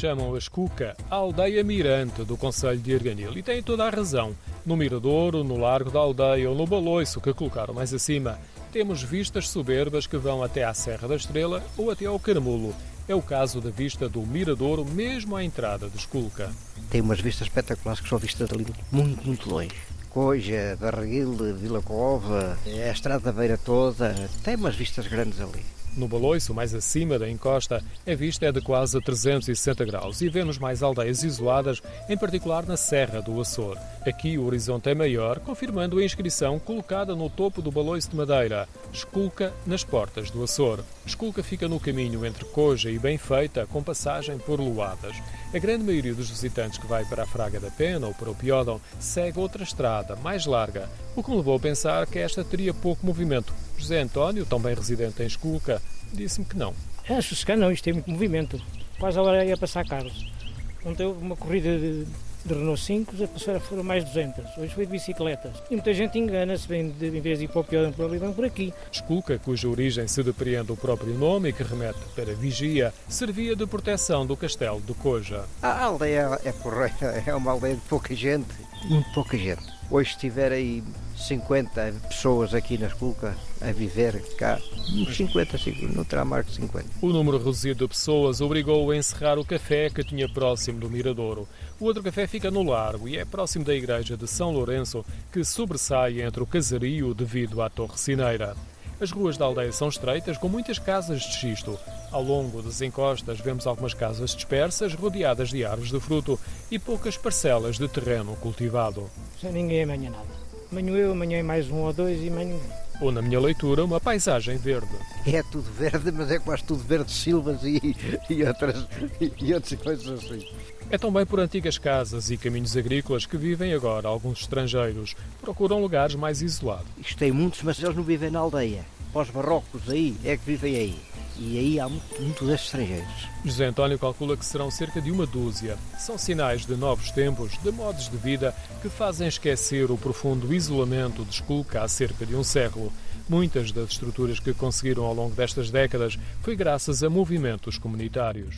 chamam a Escuca a aldeia mirante do Conselho de Arganil e têm toda a razão. No Miradouro, no Largo da Aldeia ou no Baloiço, que colocaram mais acima, temos vistas soberbas que vão até à Serra da Estrela ou até ao Caramulo. É o caso da vista do Miradouro, mesmo à entrada de Esculca. Tem umas vistas espetaculares que são vistas ali muito, muito longe. Coja, Barril, Vila Cova, a Estrada da Beira toda, tem umas vistas grandes ali. No Baloiço, mais acima da encosta, a vista é de quase 360 graus e vemos mais aldeias isoladas, em particular na Serra do Açor. Aqui o horizonte é maior, confirmando a inscrição colocada no topo do Baloiço de Madeira, Esculca nas portas do Açor. Esculca fica no caminho entre Coja e Benfeita, com passagem por Luadas. A grande maioria dos visitantes que vai para a Fraga da Pena ou para o Piódão segue outra estrada, mais larga, o que me levou a pensar que esta teria pouco movimento. José António, também residente em Esculca, disse-me que não. É, sossegado não, isto tem muito movimento. Quase a hora ia passar carros. Ontem houve uma corrida de, de Renault 5, a passar foram mais 200. Hoje foi de bicicletas. E muita gente engana-se, vem de, em vez de ir para o pior, ali, vem por aqui. Esculca, cuja origem se depreende o próprio nome e que remete para vigia, servia de proteção do castelo de Coja. A aldeia é porreira, é uma aldeia de pouca gente, muito pouca gente. Hoje estiver aí 50 pessoas aqui na Esculca a viver cá. 50, não terá mais que 50. O número reduzido de pessoas obrigou-o a encerrar o café que tinha próximo do Miradouro. O outro café fica no Largo e é próximo da igreja de São Lourenço, que sobressai entre o casario devido à torre cineira. As ruas da aldeia são estreitas, com muitas casas de xisto. Ao longo das encostas vemos algumas casas dispersas, rodeadas de árvores de fruto e poucas parcelas de terreno cultivado. Sem ninguém amanhã nada. Amanhã eu, amanhã mais um ou dois e amanhã ninguém. Ou, na minha leitura, uma paisagem verde. É tudo verde, mas é quase tudo verde silvas e, e, outras, e outras coisas assim. É também por antigas casas e caminhos agrícolas que vivem agora alguns estrangeiros. Procuram lugares mais isolados. Isto tem muitos, mas eles não vivem na aldeia. Os barrocos aí, é que vivem aí. E aí há muito, muito desses estrangeiros. José António calcula que serão cerca de uma dúzia. São sinais de novos tempos, de modos de vida que fazem esquecer o profundo isolamento de Esculca há cerca de um século. Muitas das estruturas que conseguiram ao longo destas décadas foi graças a movimentos comunitários.